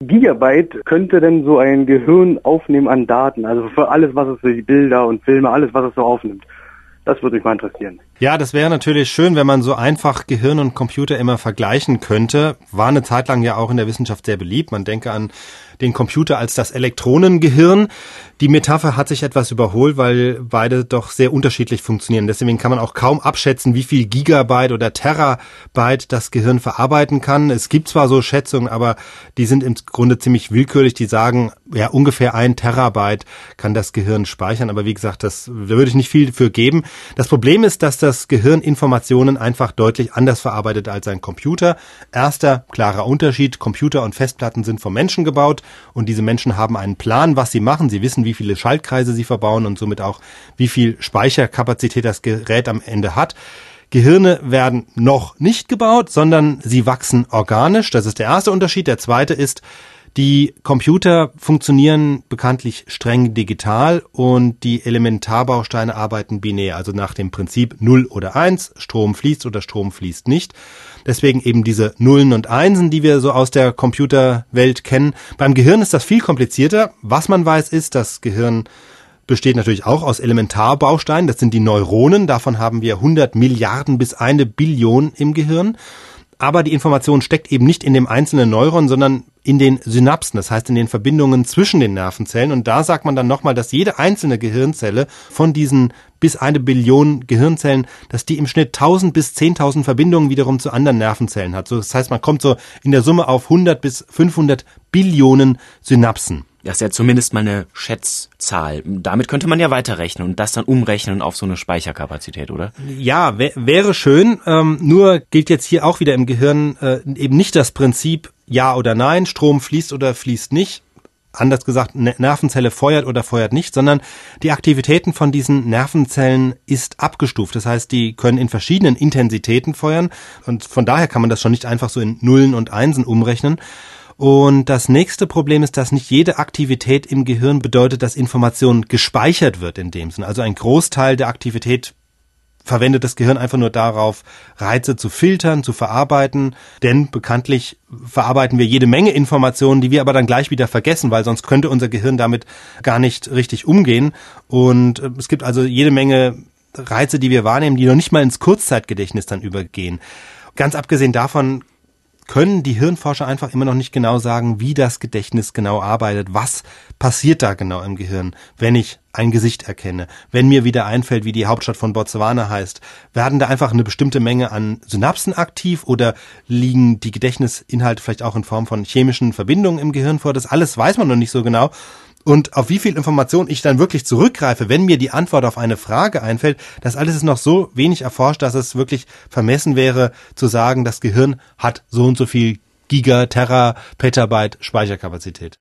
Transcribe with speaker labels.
Speaker 1: Gigabyte könnte denn so ein Gehirn aufnehmen an Daten? Also für alles, was es für die Bilder und Filme, alles, was es so aufnimmt. Das würde mich mal interessieren.
Speaker 2: Ja, das wäre natürlich schön, wenn man so einfach Gehirn und Computer immer vergleichen könnte. War eine Zeit lang ja auch in der Wissenschaft sehr beliebt. Man denke an den Computer als das Elektronengehirn. Die Metapher hat sich etwas überholt, weil beide doch sehr unterschiedlich funktionieren. Deswegen kann man auch kaum abschätzen, wie viel Gigabyte oder Terabyte das Gehirn verarbeiten kann. Es gibt zwar so Schätzungen, aber die sind im Grunde ziemlich willkürlich. Die sagen, ja, ungefähr ein Terabyte kann das Gehirn speichern. Aber wie gesagt, das, da würde ich nicht viel für geben. Das Problem ist, dass das Gehirn Informationen einfach deutlich anders verarbeitet als ein Computer. Erster klarer Unterschied. Computer und Festplatten sind vom Menschen gebaut und diese Menschen haben einen Plan, was sie machen. Sie wissen, wie viele Schaltkreise sie verbauen und somit auch, wie viel Speicherkapazität das Gerät am Ende hat. Gehirne werden noch nicht gebaut, sondern sie wachsen organisch. Das ist der erste Unterschied. Der zweite ist, die Computer funktionieren bekanntlich streng digital und die Elementarbausteine arbeiten binär, also nach dem Prinzip 0 oder 1, Strom fließt oder Strom fließt nicht. Deswegen eben diese Nullen und Einsen, die wir so aus der Computerwelt kennen. Beim Gehirn ist das viel komplizierter. Was man weiß, ist, das Gehirn besteht natürlich auch aus Elementarbausteinen. Das sind die Neuronen. Davon haben wir 100 Milliarden bis eine Billion im Gehirn aber die Information steckt eben nicht in dem einzelnen Neuron, sondern in den Synapsen, das heißt in den Verbindungen zwischen den Nervenzellen. Und da sagt man dann nochmal, dass jede einzelne Gehirnzelle von diesen bis eine Billion Gehirnzellen, dass die im Schnitt 1000 bis 10.000 Verbindungen wiederum zu anderen Nervenzellen hat. So, das heißt, man kommt so in der Summe auf 100 bis 500 Billionen Synapsen.
Speaker 3: Das ist ja zumindest mal eine Schätzzahl. Damit könnte man ja weiterrechnen und das dann umrechnen auf so eine Speicherkapazität, oder?
Speaker 2: Ja, wär, wäre schön. Ähm, nur gilt jetzt hier auch wieder im Gehirn äh, eben nicht das Prinzip Ja oder Nein, Strom fließt oder fließt nicht. Anders gesagt, Nervenzelle feuert oder feuert nicht, sondern die Aktivitäten von diesen Nervenzellen ist abgestuft. Das heißt, die können in verschiedenen Intensitäten feuern und von daher kann man das schon nicht einfach so in Nullen und Einsen umrechnen. Und das nächste Problem ist, dass nicht jede Aktivität im Gehirn bedeutet, dass Information gespeichert wird in dem Sinne. Also ein Großteil der Aktivität verwendet das Gehirn einfach nur darauf, Reize zu filtern, zu verarbeiten. Denn bekanntlich verarbeiten wir jede Menge Informationen, die wir aber dann gleich wieder vergessen, weil sonst könnte unser Gehirn damit gar nicht richtig umgehen. Und äh, es gibt also jede Menge Reize, die wir wahrnehmen, die noch nicht mal ins Kurzzeitgedächtnis dann übergehen. Ganz abgesehen davon können die Hirnforscher einfach immer noch nicht genau sagen, wie das Gedächtnis genau arbeitet. Was passiert da genau im Gehirn, wenn ich ein Gesicht erkenne? Wenn mir wieder einfällt, wie die Hauptstadt von Botswana heißt, werden da einfach eine bestimmte Menge an Synapsen aktiv oder liegen die Gedächtnisinhalte vielleicht auch in Form von chemischen Verbindungen im Gehirn vor? Das alles weiß man noch nicht so genau und auf wie viel Information ich dann wirklich zurückgreife, wenn mir die Antwort auf eine Frage einfällt, das alles ist noch so wenig erforscht, dass es wirklich vermessen wäre zu sagen, das Gehirn hat so und so viel Giga, Terra, Petabyte Speicherkapazität.